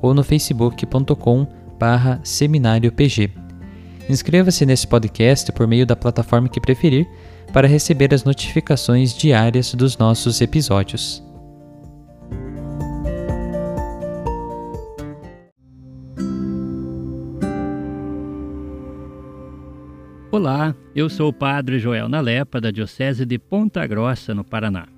ou no facebook.com barra seminariopg. Inscreva-se nesse podcast por meio da plataforma que preferir para receber as notificações diárias dos nossos episódios. Olá, eu sou o Padre Joel Nalepa, da Diocese de Ponta Grossa, no Paraná.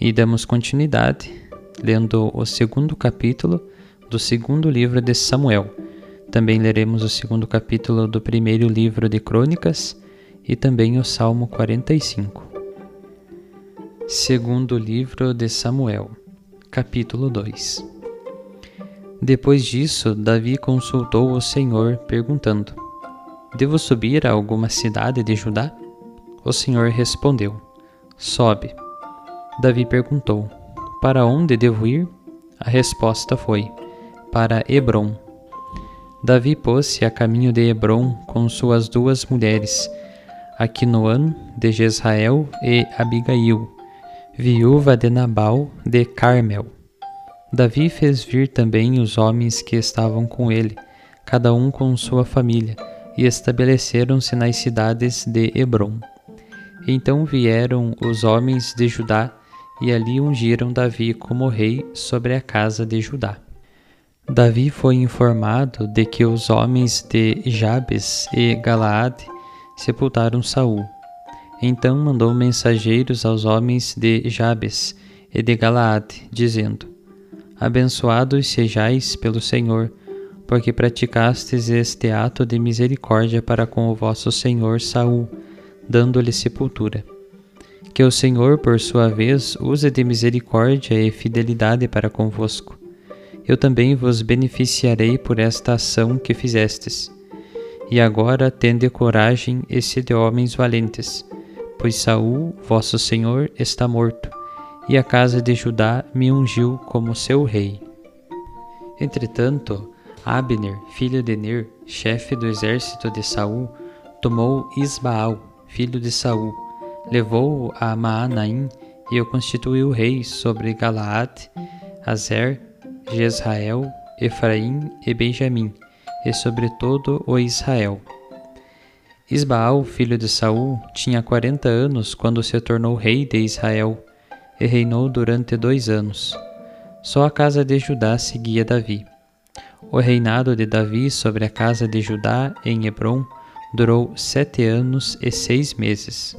e damos continuidade lendo o segundo capítulo do segundo livro de Samuel. Também leremos o segundo capítulo do primeiro livro de Crônicas e também o Salmo 45. Segundo livro de Samuel, capítulo 2. Depois disso, Davi consultou o Senhor, perguntando: Devo subir a alguma cidade de Judá? O Senhor respondeu: Sobe. Davi perguntou: Para onde devo ir? A resposta foi: Para Hebron. Davi pôs-se a caminho de Hebron com suas duas mulheres, Aquinoan de Jezrael e Abigail, viúva de Nabal de Carmel. Davi fez vir também os homens que estavam com ele, cada um com sua família, e estabeleceram-se nas cidades de Hebron. Então vieram os homens de Judá e ali ungiram Davi como rei sobre a casa de Judá. Davi foi informado de que os homens de Jabes e Galaade sepultaram Saul. Então mandou mensageiros aos homens de Jabes e de Galaade, dizendo: Abençoados sejais pelo Senhor, porque praticastes este ato de misericórdia para com o vosso senhor Saul, dando-lhe sepultura. Que o Senhor, por sua vez, use de misericórdia e fidelidade para convosco. Eu também vos beneficiarei por esta ação que fizestes. E agora tende coragem e sede homens valentes, pois Saul, vosso Senhor, está morto, e a casa de Judá me ungiu como seu rei. Entretanto, Abner, filho de Ner, chefe do exército de Saul, tomou Isbaal, filho de Saul, levou-o a Maanaim e o constituiu rei sobre Galaad, Azer, Jezrael, Efraim e Benjamim, e sobre todo o Israel. Isbaal, filho de Saul, tinha quarenta anos quando se tornou rei de Israel, e reinou durante dois anos. Só a casa de Judá seguia Davi. O reinado de Davi sobre a casa de Judá em Hebron durou sete anos e seis meses.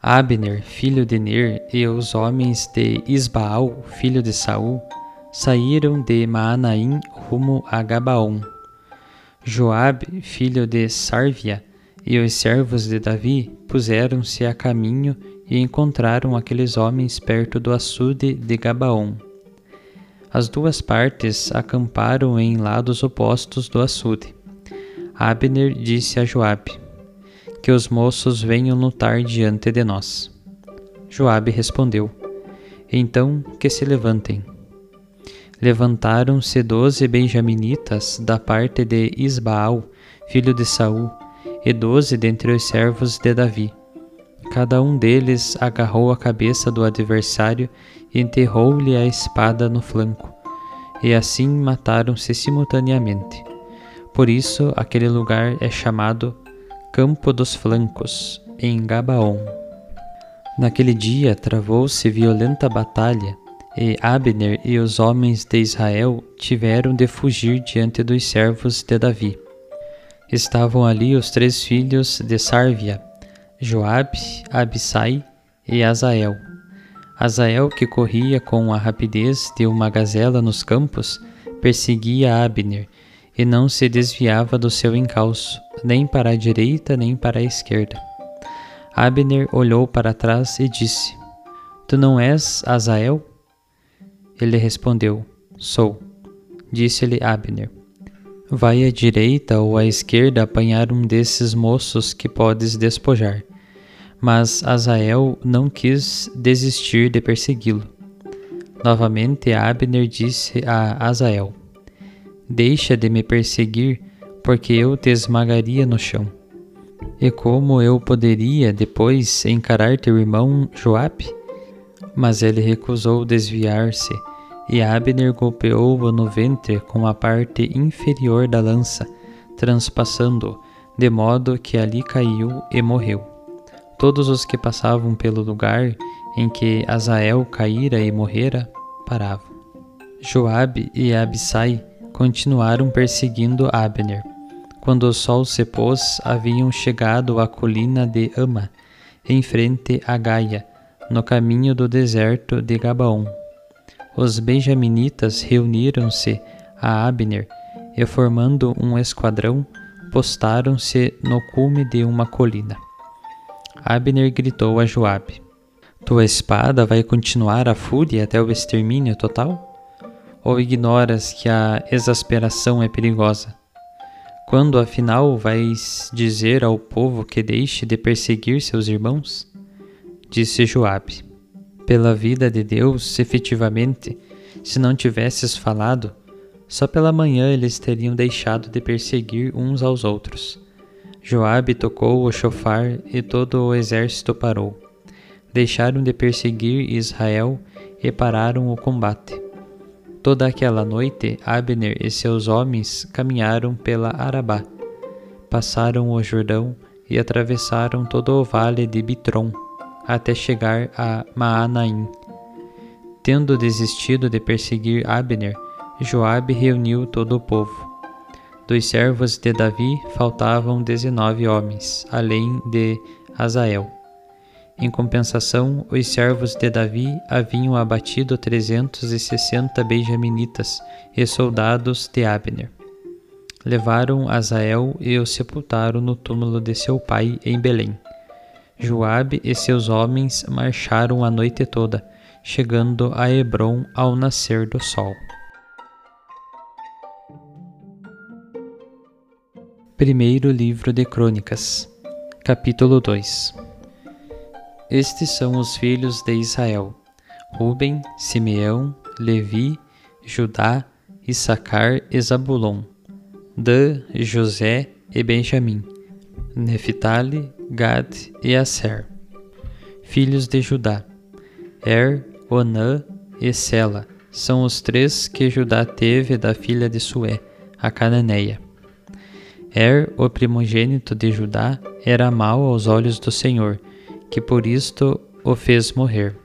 Abner, filho de Ner, e os homens de Isbaal, filho de Saul, saíram de Maanaim rumo a Gabaon. Joabe, filho de Sárvia, e os servos de Davi puseram-se a caminho e encontraram aqueles homens perto do açude de Gabaon. As duas partes acamparam em lados opostos do açude. Abner disse a Joabe: Que os moços venham lutar diante de nós. Joabe respondeu: Então que se levantem. Levantaram-se doze benjaminitas da parte de Isbaal, filho de Saul, e doze dentre os servos de Davi. Cada um deles agarrou a cabeça do adversário e enterrou-lhe a espada no flanco, e assim mataram-se simultaneamente. Por isso aquele lugar é chamado Campo dos Flancos, em Gabaon. Naquele dia travou-se violenta batalha, e Abner e os homens de Israel tiveram de fugir diante dos servos de Davi. Estavam ali os três filhos de Sárvia, Joabe, Abissai e Azael. Azael, que corria com a rapidez de uma gazela nos campos, perseguia Abner e não se desviava do seu encalço, nem para a direita nem para a esquerda. Abner olhou para trás e disse: Tu não és Azael? Ele respondeu: Sou. Disse-lhe Abner: Vai à direita ou à esquerda apanhar um desses moços que podes despojar. Mas Azael não quis desistir de persegui-lo. Novamente Abner disse a Azael: Deixa de me perseguir, porque eu te esmagaria no chão. E como eu poderia depois encarar teu irmão Joabe? Mas ele recusou desviar-se, e Abner golpeou-o no ventre com a parte inferior da lança, transpassando-o, de modo que ali caiu e morreu. Todos os que passavam pelo lugar em que Azael caíra e morrera paravam. Joabe e Abissai continuaram perseguindo Abner. Quando o sol se pôs, haviam chegado à colina de Ama, em frente a Gaia, no caminho do deserto de Gabaon. Os benjaminitas reuniram-se a Abner e, formando um esquadrão, postaram-se no cume de uma colina. Abner gritou a Joabe: Tua espada vai continuar a fúria até o extermínio total? Ou ignoras que a exasperação é perigosa? Quando afinal vais dizer ao povo que deixe de perseguir seus irmãos? Disse Joabe: Pela vida de Deus, efetivamente, se não tivesses falado, só pela manhã eles teriam deixado de perseguir uns aos outros. Joabe tocou o chofar e todo o exército parou. Deixaram de perseguir Israel e pararam o combate. Toda aquela noite, Abner e seus homens caminharam pela Arabá, passaram o Jordão e atravessaram todo o vale de Bitron, até chegar a Maanaim. Tendo desistido de perseguir Abner, Joabe reuniu todo o povo. Dos servos de Davi faltavam dezenove homens, além de Azael. Em compensação, os servos de Davi haviam abatido trezentos e sessenta benjaminitas e soldados de Abner. Levaram Azael e o sepultaram no túmulo de seu pai em Belém. Joabe e seus homens marcharam a noite toda, chegando a Hebron ao nascer do sol. Primeiro livro de Crônicas, capítulo 2 estes são os filhos de Israel: Ruben, Simeão, Levi, Judá, Issacar e Zabulon, Dan, José e Benjamim, Neftali, Gad e Aser. Filhos de Judá: Er, Onã e Sela são os três que Judá teve da filha de Sué, a cananeia. Er, o primogênito de Judá, era mau aos olhos do Senhor que por isto o fez morrer.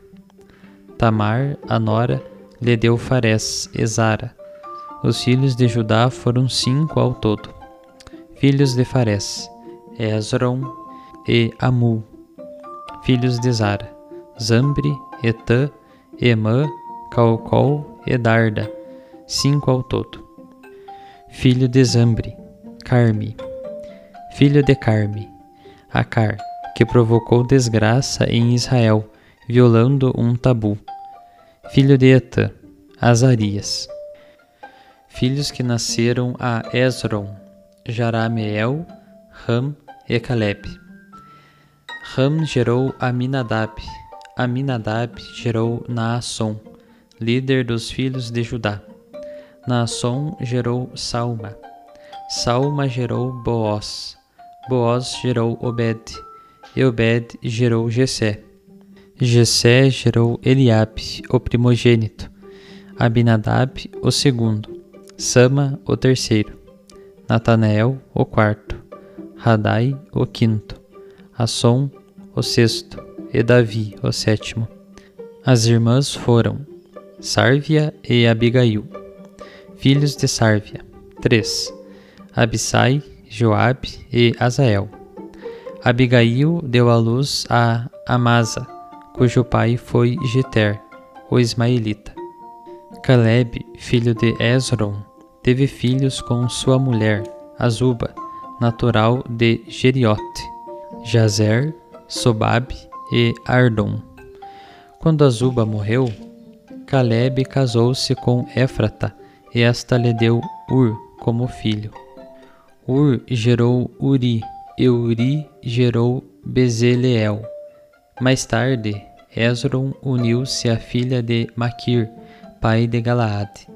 Tamar, a nora, lhe deu Fares e Zara. Os filhos de Judá foram cinco ao todo. Filhos de Fares, Esron e Amu. Filhos de Zara, Zambre, Etã, Emã, Calcol e Darda, cinco ao todo. Filho de Zambre, Carme, filho de Carme, Acar, que provocou desgraça em Israel, violando um tabu. Filho de Etã, Azarias. Filhos que nasceram a Esron, Jarameel, Ram e Caleb. Ram gerou Aminadab, Aminadab gerou Naasson, líder dos filhos de Judá. Naasson gerou Salma, Salma gerou Boaz, Boaz gerou Obed, e Obed gerou Jessé. Jessé gerou Eliabe, o primogênito, Abinadab, o segundo, Sama, o terceiro, Natanael, o quarto, Radai, o quinto, Assom, o sexto, e Davi, o sétimo. As irmãs foram Sárvia e Abigail, filhos de Sárvia, três, Abissai, Joabe e Azael. Abigail deu à luz a Amasa, cujo pai foi Jeter, o ismaelita. Caleb, filho de Esron, teve filhos com sua mulher, Azuba, natural de Geriote, Jazer, Sobabe e Ardon. Quando Azuba morreu, Caleb casou-se com Éfrata, e esta lhe deu Ur como filho. Ur gerou Uri, e Uri gerou Bezaleel. Mais tarde, Esron uniu-se à filha de Maquir, pai de Galaade.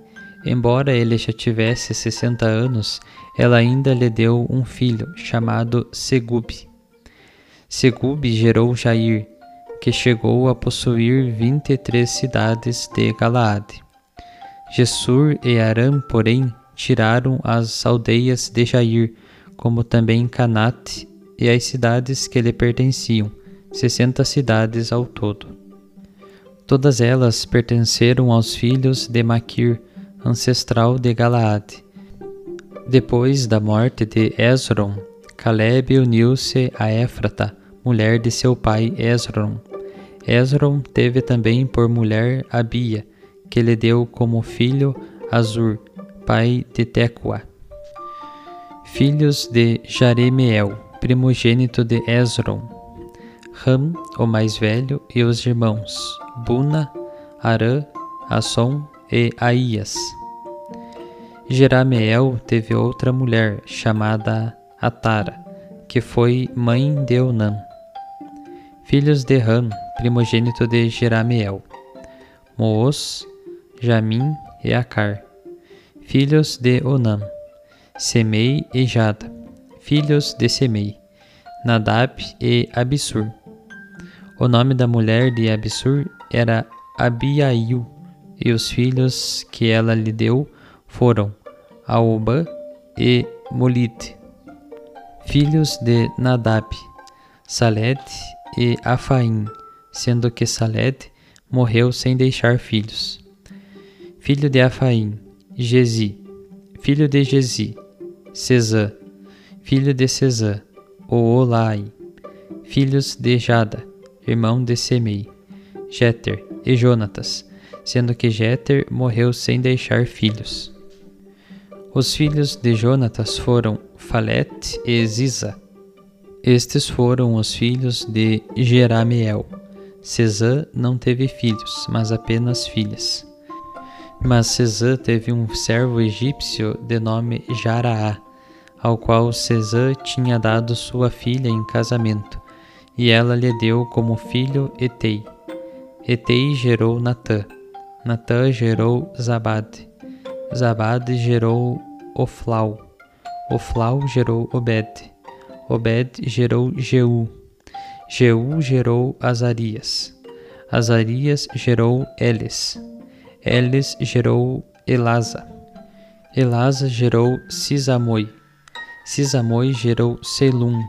Embora ele já tivesse sessenta anos, ela ainda lhe deu um filho, chamado Segub. Segub gerou Jair, que chegou a possuir vinte e três cidades de Galaade. Gesur e Aram, porém, tiraram as aldeias de Jair, como também Canate e as cidades que lhe pertenciam, sessenta cidades ao todo. Todas elas pertenceram aos filhos de Maquir, ancestral de Galaade. Depois da morte de Esron, Caleb uniu-se a Éfrata, mulher de seu pai Esron. Esron teve também por mulher Abia, que lhe deu como filho Azur, pai de Tecoa. Filhos de Jaremeel, primogênito de Esron. Ram, o mais velho, e os irmãos Buna, Arã, Asson e Aías. Jerameel teve outra mulher chamada Atara, que foi mãe de Onã. Filhos de Ram, primogênito de Jerameel, Moos, Jamim e Acar. Filhos de Onã, Semei e Jada. Filhos de Semei, Nadab e Abissur. O nome da mulher de Abissur era Abiail, e os filhos que ela lhe deu foram Aoba e Molite. Filhos de Nadab, Saled e Afaim, sendo que Saled morreu sem deixar filhos. Filho de Afaim, Gezi. Filho de Gezi, Cesã. Filho de Cesã, Oolai. Filhos de Jada, irmão de Semei, Jeter e Jonatas, sendo que Jeter morreu sem deixar filhos. Os filhos de Jonatas foram Falete e Ziza. Estes foram os filhos de Jerameel. Cesã não teve filhos, mas apenas filhas. Mas Cesã teve um servo egípcio de nome Jaraá, ao qual Cesã tinha dado sua filha em casamento, e ela lhe deu como filho Etei. Etei gerou Natã, Natã gerou Zabade, Zabade gerou Oflau, Oflau gerou Obed, Obed gerou Jeú, Jeú gerou Azarias, Azarias gerou Eles, Eles gerou Elasa, Elasa gerou Sisamoi, Sisamoi gerou Selum,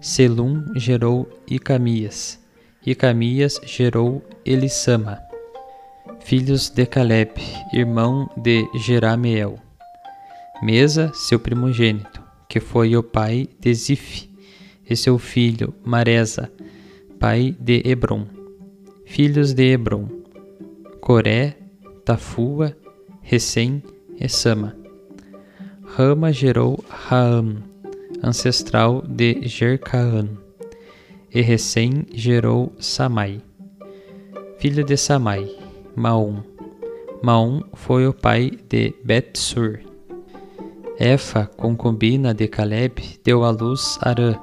Selum gerou Icamias, Icamias gerou Elissama. Filhos de Caleb, irmão de Jerameel. Mesa, seu primogênito, que foi o pai de Zif, e seu filho Maresa, pai de Hebron. Filhos de Hebron: Coré, Tafua, Recém e Sama. Rama gerou Raam, ancestral de Jercaã. E Recém gerou Samai. Filho de Samai, Maum. Maum foi o pai de Betsur. Efa, concubina de Caleb, deu à luz Arã,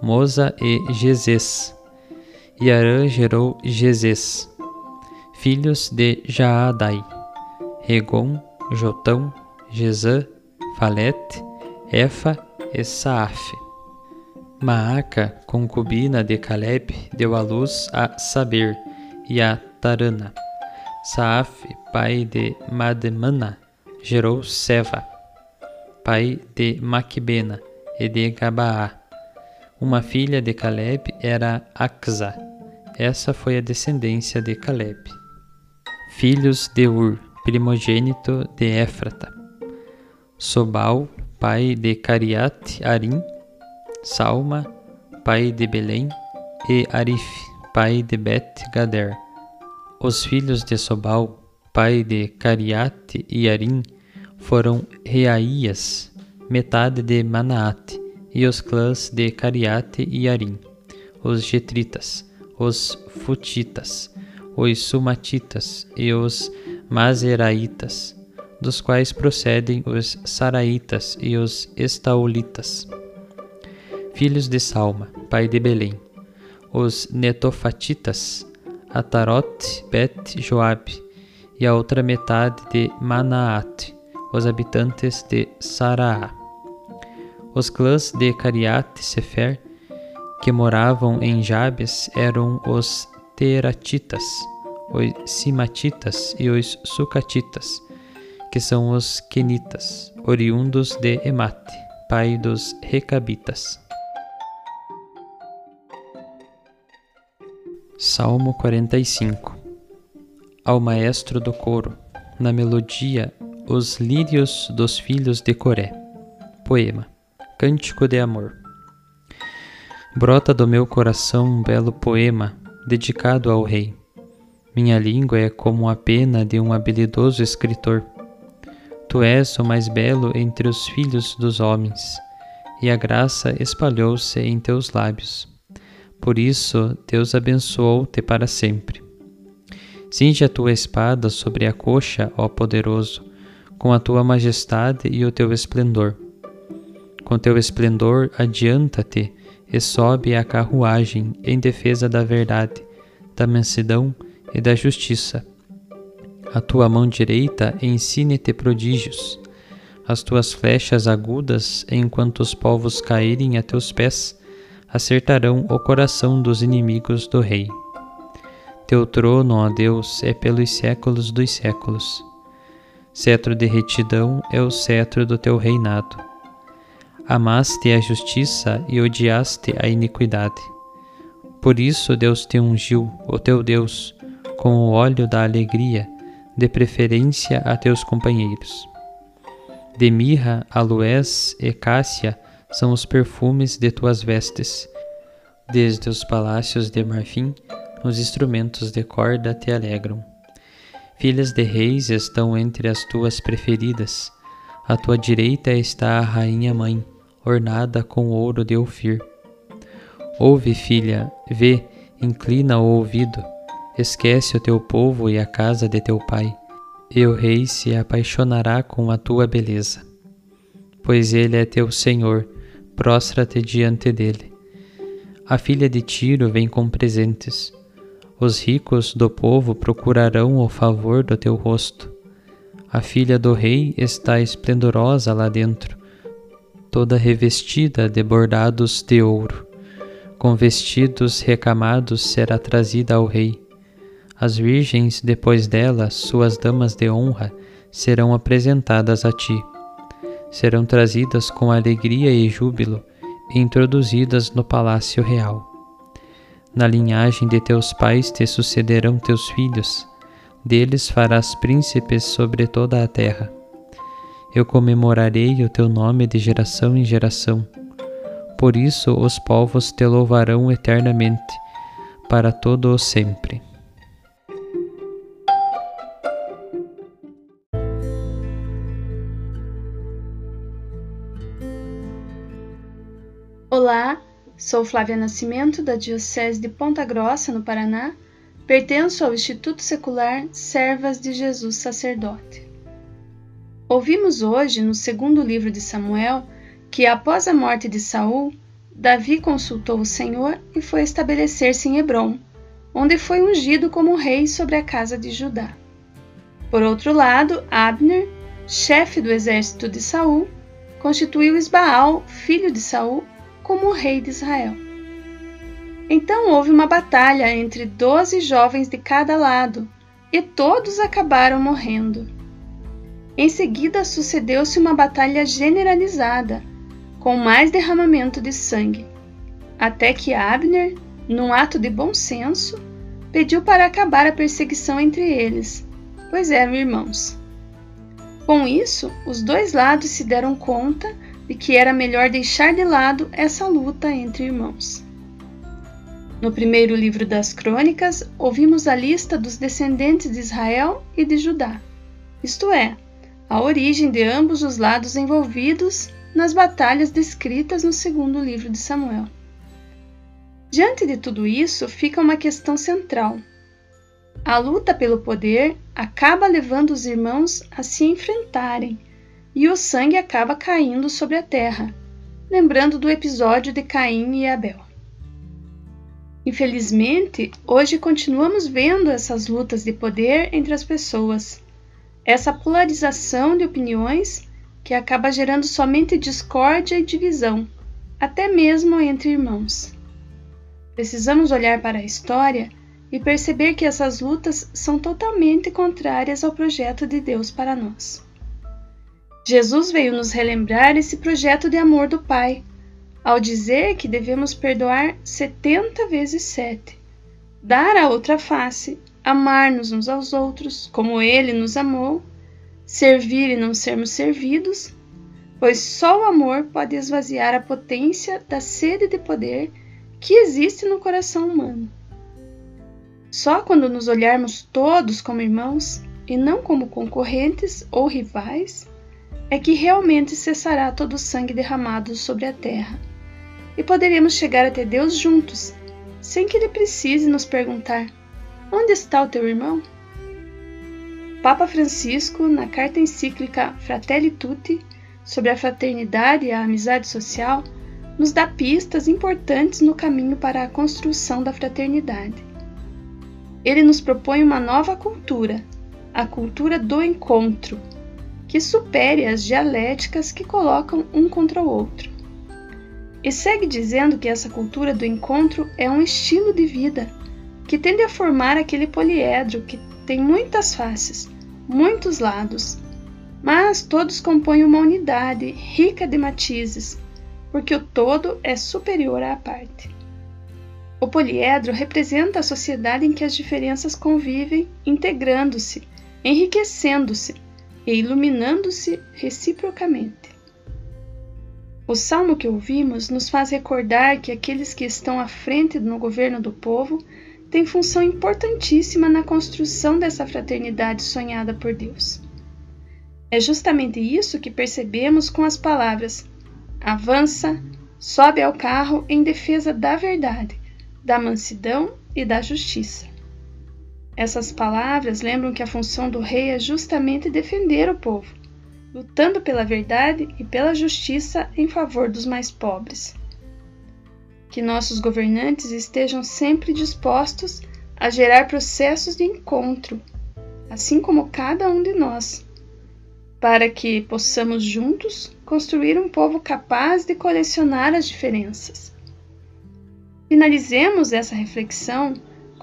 Moza e Gezes. E Arã gerou Gezes. Filhos de Jaadai, Regon, Jotão, Gezã, Falete, Efa e Saaf. Maaca, concubina de Caleb, deu à luz a Saber e a Tarana. Saaf, pai de Mademana, gerou Seva pai de Maquibena e de Gabaá. Uma filha de Caleb era Axa. Essa foi a descendência de Caleb. Filhos de Ur, primogênito de Éfrata. Sobal, pai de Cariat Arim. Salma, pai de Belém. E Arif, pai de Bet Gader. Os filhos de Sobal, pai de Cariat e Arim, foram Reaías, metade de Manaate, e os clãs de Cariate e Arim, os Getritas, os Futitas, os Sumatitas e os Mazeraitas, dos quais procedem os Saraitas e os Estaulitas. Filhos de Salma, pai de Belém, os Netofatitas, Atarote, Bet, Joabe, e a outra metade de Manaate, os habitantes de Saraá. Os clãs de Cariat Sefer, que moravam em Jabes, eram os Teratitas, os Simatitas e os Sucatitas, que são os Quenitas, oriundos de Emate, pai dos Recabitas. Salmo 45 Ao maestro do coro, na melodia os lírios dos filhos de Coré. Poema. Cântico de amor. Brota do meu coração um belo poema dedicado ao rei. Minha língua é como a pena de um habilidoso escritor. Tu és o mais belo entre os filhos dos homens, e a graça espalhou-se em teus lábios. Por isso, Deus abençoou-te para sempre. Cinge a tua espada sobre a coxa, ó poderoso, com a tua majestade e o teu esplendor. Com teu esplendor, adianta-te e sobe a carruagem em defesa da verdade, da mansidão e da justiça. A tua mão direita ensine-te prodígios, as tuas flechas agudas, enquanto os povos caírem a teus pés, acertarão o coração dos inimigos do rei. Teu trono, ó Deus, é pelos séculos dos séculos Cetro de retidão é o cetro do teu reinado. Amaste a justiça e odiaste a iniquidade. Por isso Deus te ungiu, o teu Deus, com o óleo da alegria, de preferência a teus companheiros. De mirra, aloés e cássia são os perfumes de tuas vestes. Desde os palácios de marfim, os instrumentos de corda te alegram. Filhas de reis estão entre as tuas preferidas. À tua direita está a rainha mãe, ornada com ouro de Ofir. Ouve, filha, vê, inclina o ouvido. Esquece o teu povo e a casa de teu pai, e o rei se apaixonará com a tua beleza. Pois ele é teu senhor, prostra-te diante dele. A filha de Tiro vem com presentes os ricos do povo procurarão o favor do teu rosto. A filha do rei está esplendorosa lá dentro, toda revestida de bordados de ouro. Com vestidos recamados será trazida ao rei. As virgens, depois dela, suas damas de honra, serão apresentadas a ti. Serão trazidas com alegria e júbilo e introduzidas no palácio real. Na linhagem de teus pais te sucederão teus filhos, deles farás príncipes sobre toda a terra. Eu comemorarei o teu nome de geração em geração. Por isso os povos te louvarão eternamente, para todo o sempre. Olá, sou Flávia Nascimento, da Diocese de Ponta Grossa, no Paraná. Pertenço ao Instituto Secular Servas de Jesus Sacerdote. Ouvimos hoje, no segundo livro de Samuel, que após a morte de Saul, Davi consultou o Senhor e foi estabelecer-se em Hebron, onde foi ungido como rei sobre a casa de Judá. Por outro lado, Abner, chefe do exército de Saul, constituiu Isbaal, filho de Saul, como rei de Israel. Então houve uma batalha entre doze jovens de cada lado, e todos acabaram morrendo. Em seguida sucedeu-se uma batalha generalizada, com mais derramamento de sangue, até que Abner, num ato de bom senso, pediu para acabar a perseguição entre eles, pois eram irmãos. Com isso, os dois lados se deram conta de que era melhor deixar de lado essa luta entre irmãos. No primeiro livro das Crônicas, ouvimos a lista dos descendentes de Israel e de Judá, isto é, a origem de ambos os lados envolvidos nas batalhas descritas no segundo livro de Samuel. Diante de tudo isso, fica uma questão central. A luta pelo poder acaba levando os irmãos a se enfrentarem e o sangue acaba caindo sobre a terra, lembrando do episódio de Caim e Abel. Infelizmente, hoje continuamos vendo essas lutas de poder entre as pessoas, essa polarização de opiniões que acaba gerando somente discórdia e divisão, até mesmo entre irmãos. Precisamos olhar para a história e perceber que essas lutas são totalmente contrárias ao projeto de Deus para nós. Jesus veio nos relembrar esse projeto de amor do Pai, ao dizer que devemos perdoar 70 vezes 7, dar a outra face, amar-nos uns aos outros, como Ele nos amou, servir e não sermos servidos, pois só o amor pode esvaziar a potência da sede de poder que existe no coração humano. Só quando nos olharmos todos como irmãos e não como concorrentes ou rivais, é que realmente cessará todo o sangue derramado sobre a terra. E poderemos chegar até Deus juntos, sem que Ele precise nos perguntar: Onde está o teu irmão? Papa Francisco, na carta encíclica Fratelli Tutti, sobre a fraternidade e a amizade social, nos dá pistas importantes no caminho para a construção da fraternidade. Ele nos propõe uma nova cultura, a cultura do encontro, que supere as dialéticas que colocam um contra o outro. E segue dizendo que essa cultura do encontro é um estilo de vida que tende a formar aquele poliedro que tem muitas faces, muitos lados, mas todos compõem uma unidade rica de matizes, porque o todo é superior à parte. O poliedro representa a sociedade em que as diferenças convivem, integrando-se, enriquecendo-se, e iluminando-se reciprocamente. O salmo que ouvimos nos faz recordar que aqueles que estão à frente no governo do povo têm função importantíssima na construção dessa fraternidade sonhada por Deus. É justamente isso que percebemos com as palavras: avança, sobe ao carro em defesa da verdade, da mansidão e da justiça. Essas palavras lembram que a função do rei é justamente defender o povo, lutando pela verdade e pela justiça em favor dos mais pobres. Que nossos governantes estejam sempre dispostos a gerar processos de encontro, assim como cada um de nós, para que possamos juntos construir um povo capaz de colecionar as diferenças. Finalizemos essa reflexão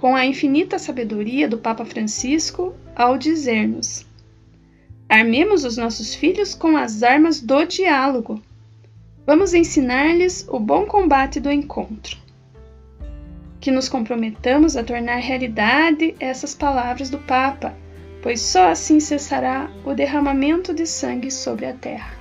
com a infinita sabedoria do Papa Francisco ao dizer-nos: Armemos os nossos filhos com as armas do diálogo. Vamos ensinar-lhes o bom combate do encontro. Que nos comprometamos a tornar realidade essas palavras do Papa, pois só assim cessará o derramamento de sangue sobre a terra.